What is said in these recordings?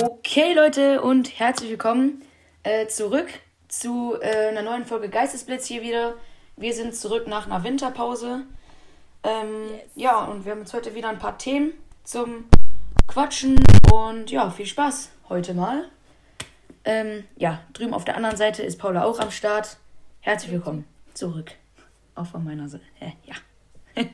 Okay, Leute, und herzlich willkommen äh, zurück zu äh, einer neuen Folge Geistesblitz hier wieder. Wir sind zurück nach einer Winterpause. Ähm, yes. Ja, und wir haben jetzt heute wieder ein paar Themen zum Quatschen und ja, viel Spaß heute mal. Ähm, ja, drüben auf der anderen Seite ist Paula auch am Start. Herzlich willkommen zurück. Auch von meiner Seite. Äh, ja.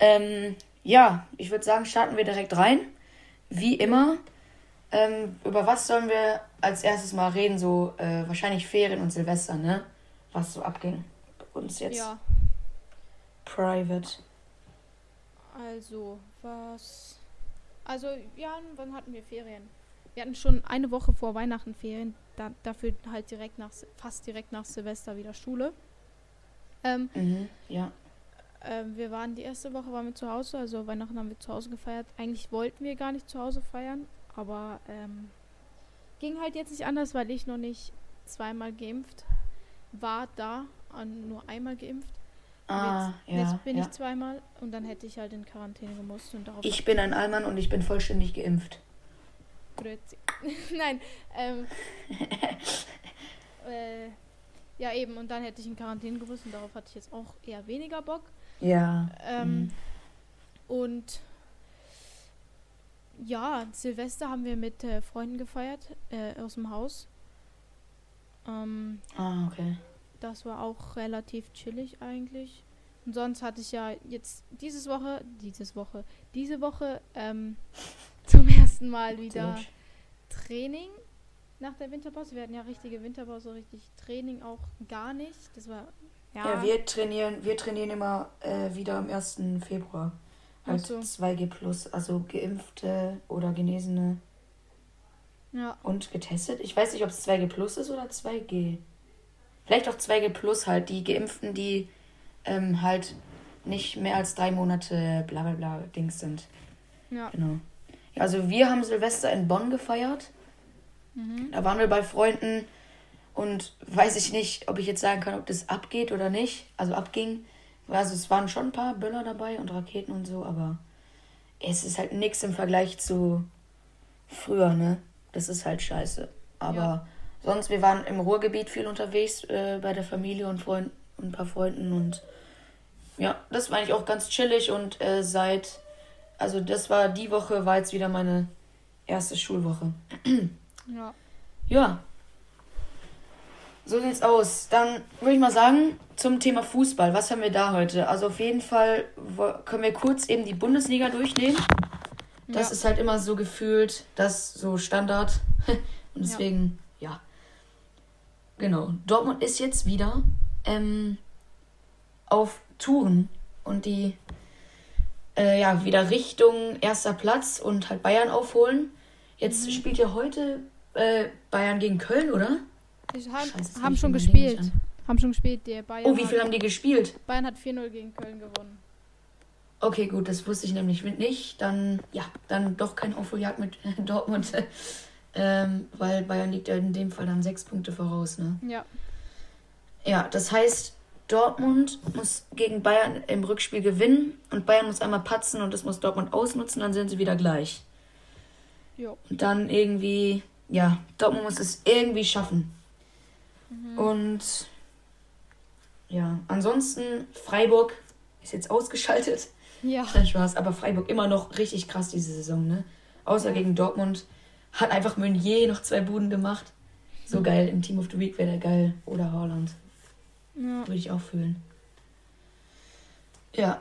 ähm, ja, ich würde sagen, starten wir direkt rein. Wie immer. Ähm, über was sollen wir als erstes mal reden? So äh, wahrscheinlich Ferien und Silvester, ne? Was so abging bei uns jetzt. Ja. Private. Also, was. Also, ja, wann hatten wir Ferien? Wir hatten schon eine Woche vor Weihnachten Ferien. Da, dafür halt direkt nach, fast direkt nach Silvester wieder Schule. Ähm, mhm, ja. Äh, wir waren die erste Woche waren wir zu Hause, also Weihnachten haben wir zu Hause gefeiert. Eigentlich wollten wir gar nicht zu Hause feiern, aber ähm, ging halt jetzt nicht anders, weil ich noch nicht zweimal geimpft war da, nur einmal geimpft. Ah, jetzt, ja, jetzt bin ja. ich zweimal und dann hätte ich halt in Quarantäne gemusst. Und darauf ich bin ein Allmann und ich bin vollständig geimpft. Nein, ähm, äh, ja eben, und dann hätte ich in Quarantäne gemusst und darauf hatte ich jetzt auch eher weniger Bock. Ja. Ähm, mhm. Und ja, Silvester haben wir mit äh, Freunden gefeiert äh, aus dem Haus. Ähm, ah, okay. Das war auch relativ chillig eigentlich. Und sonst hatte ich ja jetzt dieses Woche, dieses Woche, diese Woche ähm, zum ersten Mal wieder Training nach der Winterpause. Wir hatten ja richtige Winterpause, richtig Training auch gar nicht. Das war ja. ja wir trainieren, wir trainieren immer äh, wieder am 1. Februar. Halt so. 2G plus, also geimpfte oder Genesene. Ja. Und getestet. Ich weiß nicht, ob es 2G plus ist oder 2G. Vielleicht auch 2G plus halt, die Geimpften, die ähm, halt nicht mehr als drei Monate bla bla bla Dings sind. Ja. Genau. Ja, also wir haben Silvester in Bonn gefeiert. Mhm. Da waren wir bei Freunden und weiß ich nicht, ob ich jetzt sagen kann, ob das abgeht oder nicht. Also abging. Also es waren schon ein paar Böller dabei und Raketen und so, aber es ist halt nichts im Vergleich zu früher, ne? Das ist halt scheiße. Aber ja. sonst, wir waren im Ruhrgebiet viel unterwegs äh, bei der Familie und Freunden und ein paar Freunden und ja, das war eigentlich auch ganz chillig und äh, seit, also das war die Woche, war jetzt wieder meine erste Schulwoche. ja. Ja, so sieht's aus. Dann würde ich mal sagen, zum Thema Fußball. Was haben wir da heute? Also auf jeden Fall können wir kurz eben die Bundesliga durchnehmen. Das ja. ist halt immer so gefühlt, das so Standard. Und deswegen, ja. ja. Genau. Dortmund ist jetzt wieder ähm, auf Touren und die äh, ja wieder Richtung erster Platz und halt Bayern aufholen. Jetzt mhm. spielt ja heute äh, Bayern gegen Köln, oder? Die haben, Scheiße, haben schon gespielt. Haben schon gespielt. Der Bayern oh, wie viel haben die gespielt? Bayern hat 4-0 gegen Köln gewonnen. Okay, gut, das wusste ich nämlich nicht. Dann, ja, dann doch kein Aufholjagd mit Dortmund. ähm, weil Bayern liegt ja in dem Fall dann sechs Punkte voraus, ne? Ja. Ja, das heißt, Dortmund muss gegen Bayern im Rückspiel gewinnen und Bayern muss einmal patzen und das muss Dortmund ausnutzen, dann sind sie wieder gleich. Jo. Und dann irgendwie, ja, Dortmund muss es irgendwie schaffen. Mhm. Und ja, ansonsten Freiburg ist jetzt ausgeschaltet. Ja. Kein Spaß, aber Freiburg immer noch richtig krass diese Saison, ne? Außer ja. gegen Dortmund hat einfach Meunier noch zwei Buden gemacht. So mhm. geil, im Team of the Week wäre der geil. Oder Haaland. Ja. Würde ich auch fühlen. Ja.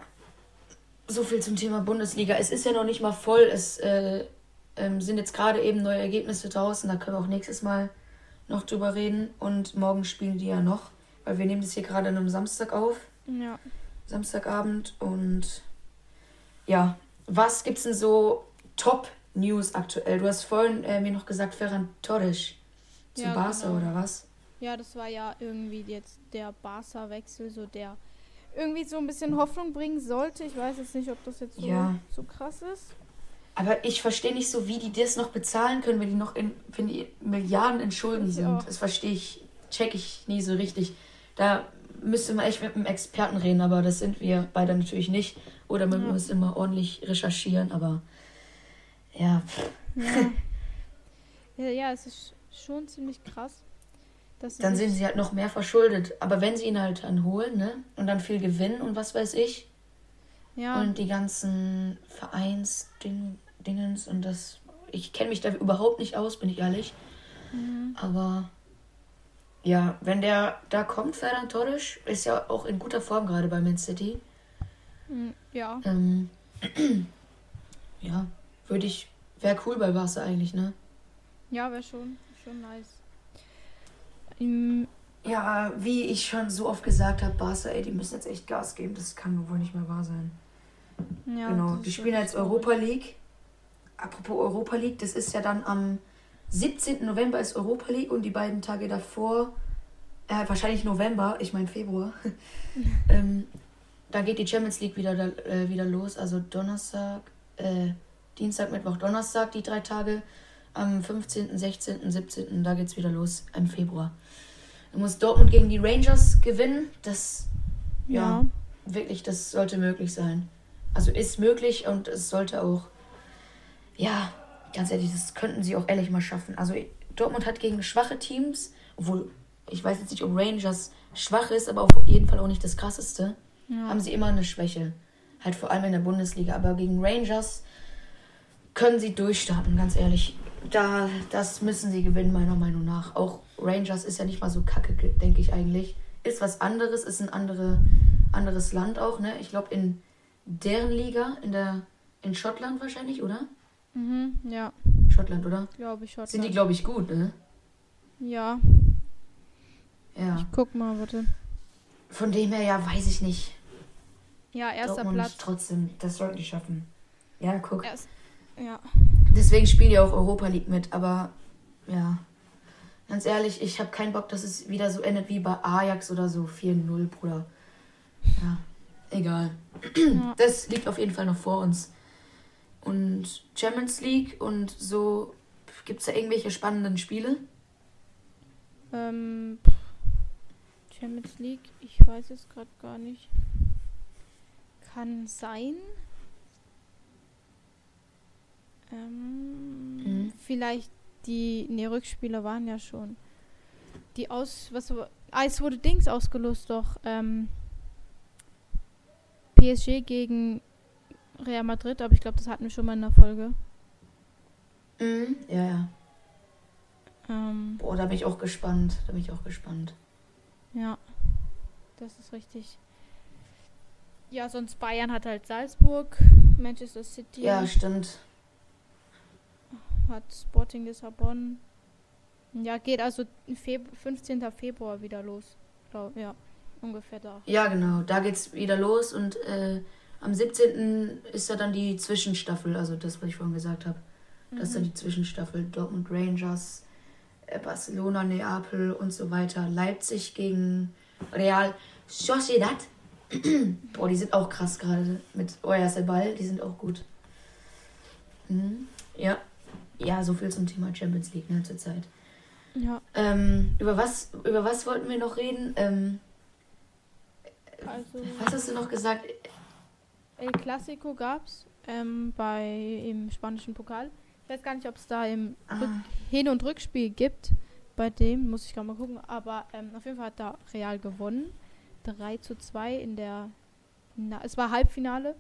So viel zum Thema Bundesliga. Es ist ja noch nicht mal voll. Es äh, ähm, sind jetzt gerade eben neue Ergebnisse draußen. Da können wir auch nächstes Mal noch drüber reden. Und morgen spielen die ja noch, weil wir nehmen das hier gerade an einem Samstag auf. Ja. Samstagabend. Und ja, was gibt's denn so Top-News aktuell? Du hast vorhin äh, mir noch gesagt, Ferran Torres zu ja, Barca genau. oder was? Ja, das war ja irgendwie jetzt der Barca-Wechsel, so der irgendwie so ein bisschen Hoffnung bringen sollte. Ich weiß jetzt nicht, ob das jetzt so, ja. so krass ist. Aber ich verstehe nicht so, wie die das noch bezahlen können, wenn die noch in, wenn die Milliarden in Schulden sind. Auch. Das verstehe ich, check ich nie so richtig. Da müsste man echt mit einem Experten reden, aber das sind wir beide natürlich nicht. Oder man ja. muss immer ordentlich recherchieren, aber ja. ja. Ja, es ist schon ziemlich krass. dann sind sie halt noch mehr verschuldet. Aber wenn sie ihn halt dann holen, ne? Und dann viel gewinnen und was weiß ich. Ja. Und die ganzen Vereinsdingens und das. Ich kenne mich da überhaupt nicht aus, bin ich ehrlich. Mhm. Aber ja, wenn der da kommt, Ferran Torres, ist ja auch in guter Form gerade bei Man City. Mhm, ja. Ähm, ja, würde ich. Wäre cool bei Barca eigentlich, ne? Ja, wäre schon, schon nice. Im ja, wie ich schon so oft gesagt habe, Barca, ey, die müssen jetzt echt Gas geben. Das kann wohl nicht mehr wahr sein. Ja, genau, die spielen jetzt Europa League. Apropos Europa League, das ist ja dann am 17. November ist Europa League und die beiden Tage davor, äh, wahrscheinlich November, ich meine Februar, ähm, da geht die Champions League wieder, äh, wieder los. Also Donnerstag, äh, Dienstag, Mittwoch, Donnerstag, die drei Tage. Am 15., 16., 17. da geht es wieder los im Februar. Da muss Dortmund gegen die Rangers gewinnen. Das, ja, ja, wirklich, das sollte möglich sein. Also ist möglich und es sollte auch, ja, ganz ehrlich, das könnten sie auch ehrlich mal schaffen. Also Dortmund hat gegen schwache Teams, obwohl ich weiß jetzt nicht, ob Rangers schwach ist, aber auf jeden Fall auch nicht das krasseste, ja. haben sie immer eine Schwäche. Halt vor allem in der Bundesliga. Aber gegen Rangers können sie durchstarten, ganz ehrlich. Da, das müssen sie gewinnen, meiner Meinung nach. Auch Rangers ist ja nicht mal so kacke, denke ich eigentlich. Ist was anderes, ist ein andere, anderes Land auch, ne? Ich glaube in deren Liga, in der in Schottland wahrscheinlich, oder? Mhm, ja. Schottland, oder? Glaube ich, Schottland. Sind die, glaube ich, gut, ne? Ja. Ja. Ich guck mal, warte. Von dem her, ja, weiß ich nicht. Ja, erster Dortmund Platz. trotzdem, das sollten die schaffen. Ja, guck. Erst, ja. Deswegen spielen die auch Europa League mit, aber ja. Ganz ehrlich, ich habe keinen Bock, dass es wieder so endet wie bei Ajax oder so 4-0, Bruder. Ja, egal. Ja. Das liegt auf jeden Fall noch vor uns. Und Champions League und so. Gibt es da irgendwelche spannenden Spiele? Ähm, Champions League, ich weiß es gerade gar nicht. Kann sein. Ähm, mhm. Vielleicht die. Ne, Rückspiele waren ja schon. Die aus. Was Ah, es wurde Dings ausgelost doch. Ähm, PSG gegen Real Madrid, aber ich glaube, das hatten wir schon mal in der Folge. Mhm, ja, ja. Ähm, Boah, da bin ich auch gespannt. Da bin ich auch gespannt. Ja, das ist richtig. Ja, sonst Bayern hat halt Salzburg, Manchester City. Ja, stimmt. Hat Sporting Lissabon. Ja, geht also Feb 15. Februar wieder los. Glaub, ja, ungefähr da. Ja, genau. Da geht's wieder los und äh, am 17. ist ja dann die Zwischenstaffel, also das, was ich vorhin gesagt habe. Das mhm. ist dann mhm. die Zwischenstaffel. Dortmund Rangers, äh, Barcelona, Neapel und so weiter. Leipzig gegen Real Sociedad. Boah, die sind auch krass gerade mit Oyarzabal. Die sind auch gut. Mhm. Ja. Ja, so viel zum Thema Champions League ne, zurzeit. Ja. Ähm, über, was, über was wollten wir noch reden? Ähm, also, was hast du noch gesagt? El Clasico gab's ähm, bei im spanischen Pokal. Ich weiß gar nicht, ob es da im ah. Hin- und Rückspiel gibt. Bei dem muss ich gerade mal gucken. Aber ähm, auf jeden Fall hat da Real gewonnen. 3 zu 2 in der. Na, es war Halbfinale.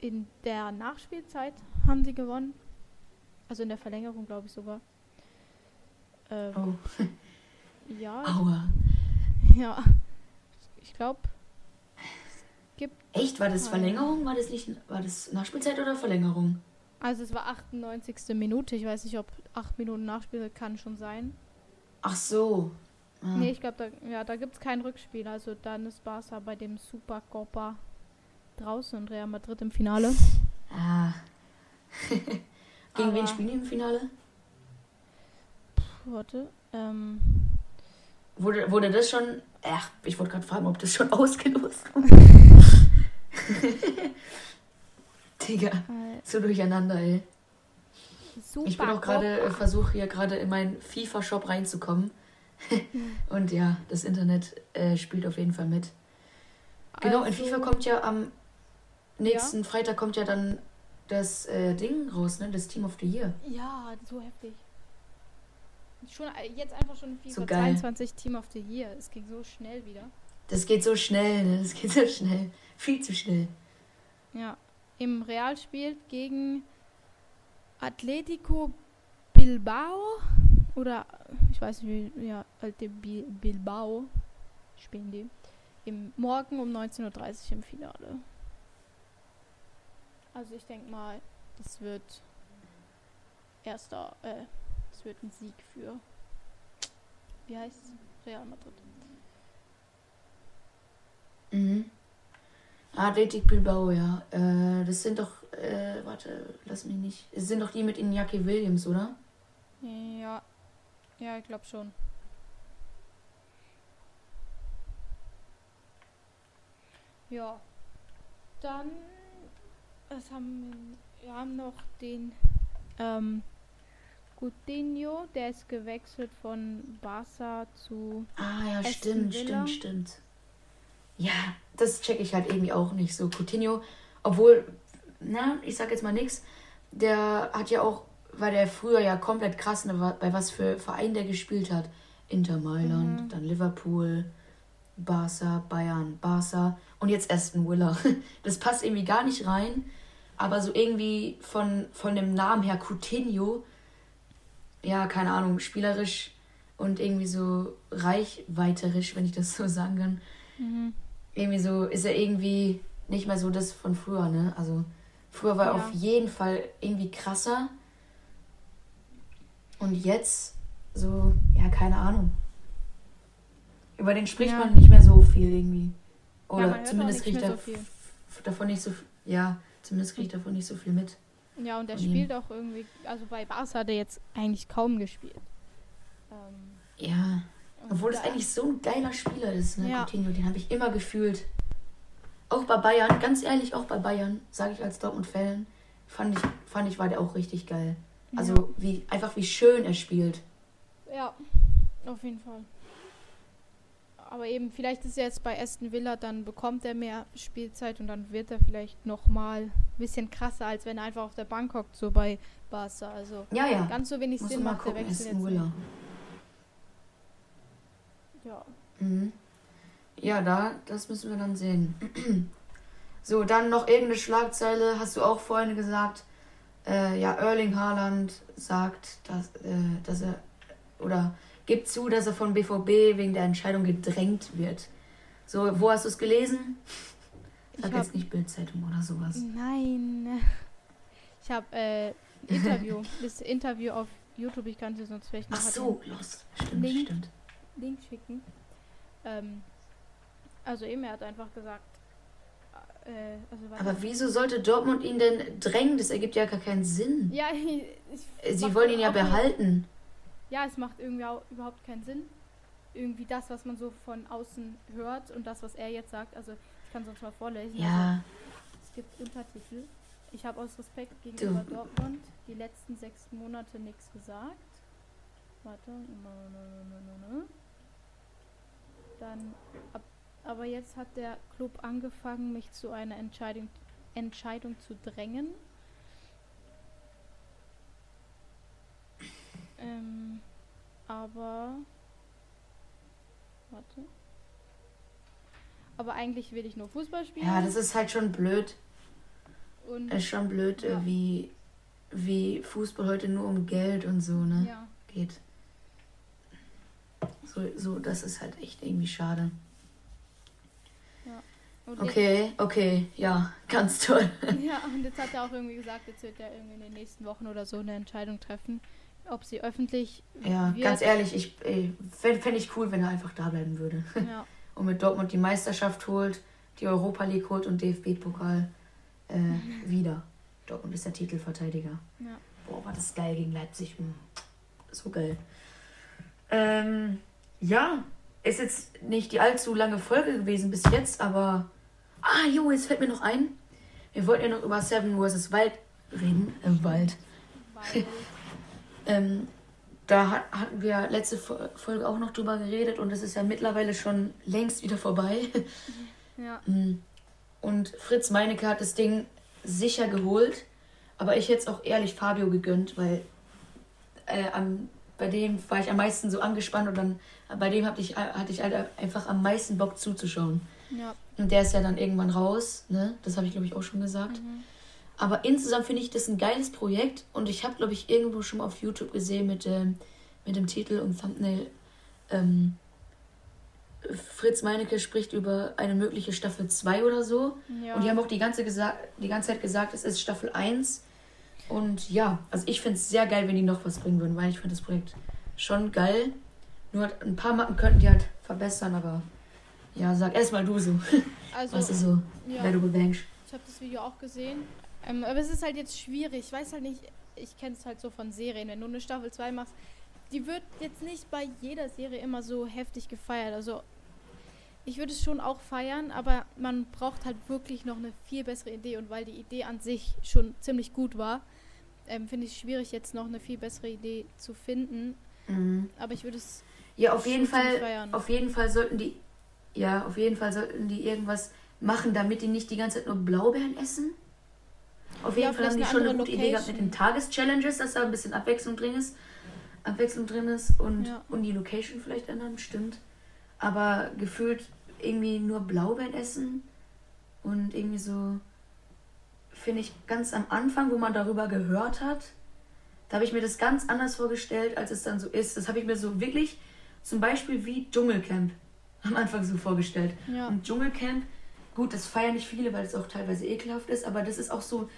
In der Nachspielzeit haben sie gewonnen. Also in der Verlängerung, glaube ich sogar. Ähm, oh. ja. Aua. Ja. Ich glaube, gibt. Echt? War das Verlängerung? War das nicht war das Nachspielzeit oder Verlängerung? Also es war 98. Minute. Ich weiß nicht, ob 8 Minuten Nachspiel kann schon sein. Ach so. Ah. Nee, ich glaube, da, ja, da gibt es kein Rückspiel. Also dann ist Barca bei dem Supercopa draußen und Real Madrid im Finale. Ah. Gegen Aber wen spielen die im Finale? warte. Ähm. Wurde, wurde das schon. Ach, ich wollte gerade fragen, ob das schon ausgelost wurde. Digga, äh, so durcheinander, ey. Super ich bin auch gerade, äh, versuche hier gerade in meinen FIFA-Shop reinzukommen. Und ja, das Internet äh, spielt auf jeden Fall mit. Genau, also, in FIFA kommt ja am nächsten ja? Freitag kommt ja dann das äh, Ding raus, ne? Das Team of the Year. Ja, so heftig. Schon, äh, jetzt einfach schon FIFA so 22 Team of the Year. Es ging so schnell wieder. Das geht so schnell, ne? Das geht so schnell. Viel zu schnell. Ja. Im Real spielt gegen Atletico Bilbao oder ich weiß nicht, wie, ja, alte Bilbao spielen die. Im Morgen um 19.30 Uhr im Finale. Also ich denke mal, das wird erster, äh, das wird ein Sieg für, wie heißt es? Real Madrid. Mhm. Athletic Bilbao, ja. Äh, das sind doch, äh, warte, lass mich nicht. Es sind doch die mit Iñaki Williams, oder? Ja. Ja, ich glaube schon. Ja. Dann was haben wir haben noch den ähm, Coutinho, der ist gewechselt von Barca zu Ah ja, Aston stimmt, Villa. stimmt, stimmt. Ja, das checke ich halt irgendwie auch nicht so. Coutinho, obwohl, na, ich sag jetzt mal nichts, der hat ja auch, weil der früher ja komplett krass, ne, bei was für Verein der gespielt hat. Inter Mailand, mhm. dann Liverpool, Barca, Bayern, Barca und jetzt Aston Villa. Das passt irgendwie gar nicht rein, aber so irgendwie von, von dem Namen her Coutinho, ja, keine Ahnung, spielerisch und irgendwie so reichweiterisch, wenn ich das so sagen kann. Mhm irgendwie so, ist er irgendwie nicht mehr so das von früher, ne? Also früher war er auf jeden Fall irgendwie krasser. Und jetzt so, ja, keine Ahnung. Über den spricht ja. man nicht mehr so viel irgendwie. Oder ja, zumindest kriegt er so davon nicht so ja, zumindest kriegt er davon nicht so viel mit. Ja, und er spielt auch irgendwie, also bei Barca hat er jetzt eigentlich kaum gespielt. Ähm, ja. Obwohl das eigentlich so ein geiler Spieler ist, ne, ja. Coutinho, den habe ich immer gefühlt. Auch bei Bayern, ganz ehrlich, auch bei Bayern, sage ich als Dortmund-Fan, fand ich, fand ich, war der auch richtig geil. Also ja. wie, einfach wie schön er spielt. Ja, auf jeden Fall. Aber eben, vielleicht ist er jetzt bei Aston Villa, dann bekommt er mehr Spielzeit und dann wird er vielleicht nochmal ein bisschen krasser, als wenn er einfach auf der Bank hockt, so bei Barca. Also ja, ja. ganz so wenig Muss Sinn macht gucken, der Wechsel Aston Villa. Nicht. Ja. Mhm. Ja, da, das müssen wir dann sehen. so, dann noch irgendeine Schlagzeile, hast du auch vorhin gesagt. Äh, ja, Erling Haaland sagt, dass, äh, dass er oder gibt zu, dass er von BVB wegen der Entscheidung gedrängt wird. So, wo hast du es gelesen? Ich sag jetzt nicht Bildzeitung oder sowas. Nein. Ich habe äh, Interview, das Interview auf YouTube, ich kann es sonst vielleicht noch. Ach so, los. Stimmt, Link. stimmt. Link schicken. Ähm, also eben, er hat einfach gesagt. Äh, also Aber wieso sollte Dortmund ihn denn drängen? Das ergibt ja gar keinen Sinn. Ja, ich, sie wollen ihn ja behalten. Ja, es macht irgendwie auch überhaupt keinen Sinn. Irgendwie das, was man so von außen hört und das, was er jetzt sagt. Also ich kann sonst mal vorlesen. Ja. Also, es gibt Untertitel. Ich habe aus Respekt gegenüber du. Dortmund die letzten sechs Monate nichts gesagt. Warte. Dann, ab, aber jetzt hat der Club angefangen, mich zu einer Entscheidung, Entscheidung zu drängen. Ähm, aber. Warte. Aber eigentlich will ich nur Fußball spielen. Ja, das ist halt schon blöd. Und ist schon blöd, ja. wie, wie Fußball heute nur um Geld und so, ne? Ja. Geht. So, das ist halt echt irgendwie schade. Ja. okay, okay, ja, ganz toll. Ja, und jetzt hat er auch irgendwie gesagt, jetzt wird er irgendwie in den nächsten Wochen oder so eine Entscheidung treffen, ob sie öffentlich. Ja, wird. ganz ehrlich, ich fände ich cool, wenn er einfach da bleiben würde. Ja. und mit Dortmund die Meisterschaft holt, die Europa League holt und DFB-Pokal äh, wieder. Dortmund ist der Titelverteidiger. Ja. Boah, war das geil gegen Leipzig. Hm, so geil. Ähm, ja, ist jetzt nicht die allzu lange Folge gewesen bis jetzt, aber. Ah, jo, jetzt fällt mir noch ein. Wir wollten ja noch über Seven vs. Wild reden. Im Wald. ähm, da hat, hatten wir letzte Folge auch noch drüber geredet und es ist ja mittlerweile schon längst wieder vorbei. Ja. Mm. Und Fritz Meinecke hat das Ding sicher geholt, aber ich hätte es auch ehrlich Fabio gegönnt, weil äh, am bei dem war ich am meisten so angespannt und dann bei dem hatte ich, hatte ich halt einfach am meisten Bock zuzuschauen. Ja. Und der ist ja dann irgendwann raus, ne? Das habe ich, glaube ich, auch schon gesagt. Mhm. Aber insgesamt finde ich das ein geiles Projekt und ich habe, glaube ich, irgendwo schon mal auf YouTube gesehen mit, ähm, mit dem Titel und Thumbnail. Ähm, Fritz Meinecke spricht über eine mögliche Staffel 2 oder so. Ja. Und die haben auch die ganze, die ganze Zeit gesagt, es ist Staffel 1. Und ja, also ich finde es sehr geil, wenn die noch was bringen würden, weil ich finde das Projekt schon geil. Nur ein paar Mappen könnten die halt verbessern, aber ja, sag erstmal du so. Also, was ist so, ja. wer du bedenkst. Ich habe das Video auch gesehen. Ähm, aber es ist halt jetzt schwierig. Ich weiß halt nicht, ich kenne es halt so von Serien. Wenn du eine Staffel 2 machst, die wird jetzt nicht bei jeder Serie immer so heftig gefeiert. Also ich würde es schon auch feiern, aber man braucht halt wirklich noch eine viel bessere Idee. Und weil die Idee an sich schon ziemlich gut war, ähm, finde ich schwierig, jetzt noch eine viel bessere Idee zu finden. Mhm. Aber ich würde es. Ja, auf jeden Fall. Auf jeden Fall sollten die. Ja, auf jeden Fall sollten die irgendwas machen, damit die nicht die ganze Zeit nur Blaubeeren essen. Auf jeden ja, Fall haben die schon eine gute Location. Idee gehabt mit den Tageschallenges, dass da ein bisschen Abwechslung drin ist. Abwechslung drin ist und, ja. und die Location vielleicht ändern, stimmt. Aber gefühlt irgendwie nur Blaubeeren essen und irgendwie so finde ich, ganz am Anfang, wo man darüber gehört hat, da habe ich mir das ganz anders vorgestellt, als es dann so ist. Das habe ich mir so wirklich zum Beispiel wie Dschungelcamp am Anfang so vorgestellt. Ja. Und Dschungelcamp, gut, das feiern nicht viele, weil es auch teilweise ekelhaft ist, aber das ist auch so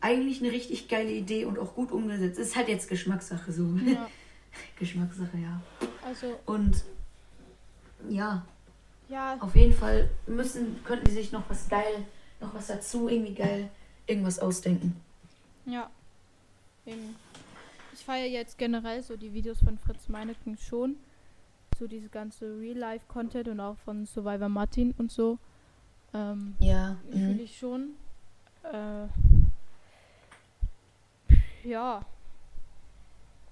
eigentlich eine richtig geile Idee und auch gut umgesetzt. Ist halt jetzt Geschmackssache so. Ja. Geschmackssache, ja. Also. Und ja. Ja. Auf jeden Fall müssen, könnten die sich noch was geil, noch was dazu irgendwie geil irgendwas ausdenken. Ja. Eben. Ich feiere jetzt generell so die Videos von Fritz Meineken schon. So diese ganze Real-Life-Content und auch von Survivor Martin und so. Ähm, ja. Fühle mhm. ich schon. Äh, ja.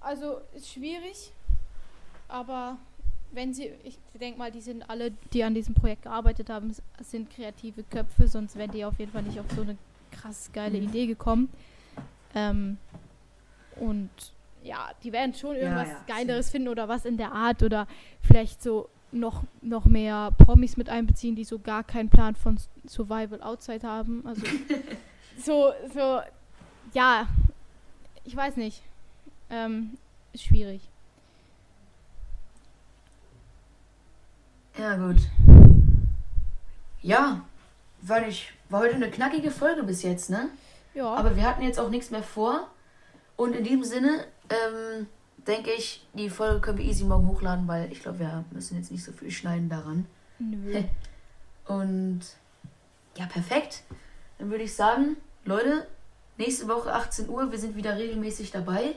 Also ist schwierig, aber wenn sie, ich denke mal, die sind alle, die an diesem Projekt gearbeitet haben, sind kreative Köpfe, sonst wären die auf jeden Fall nicht auf so eine krass geile mhm. Idee gekommen. Ähm, und ja, die werden schon irgendwas ja, ja, Geileres so. finden oder was in der Art oder vielleicht so noch, noch mehr Promis mit einbeziehen, die so gar keinen Plan von Survival Outside haben. Also so, so, ja, ich weiß nicht. Ähm, ist schwierig. Ja, gut. Ja, weil ich war heute eine knackige Folge bis jetzt, ne? Ja. Aber wir hatten jetzt auch nichts mehr vor. Und in diesem Sinne, ähm, denke ich, die Folge können wir easy morgen hochladen, weil ich glaube, wir müssen jetzt nicht so viel schneiden daran. Nö. Und ja, perfekt. Dann würde ich sagen, Leute, nächste Woche 18 Uhr, wir sind wieder regelmäßig dabei.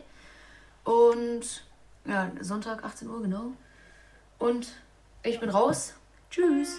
Und ja, Sonntag 18 Uhr, genau. Und ich bin raus. Tschüss.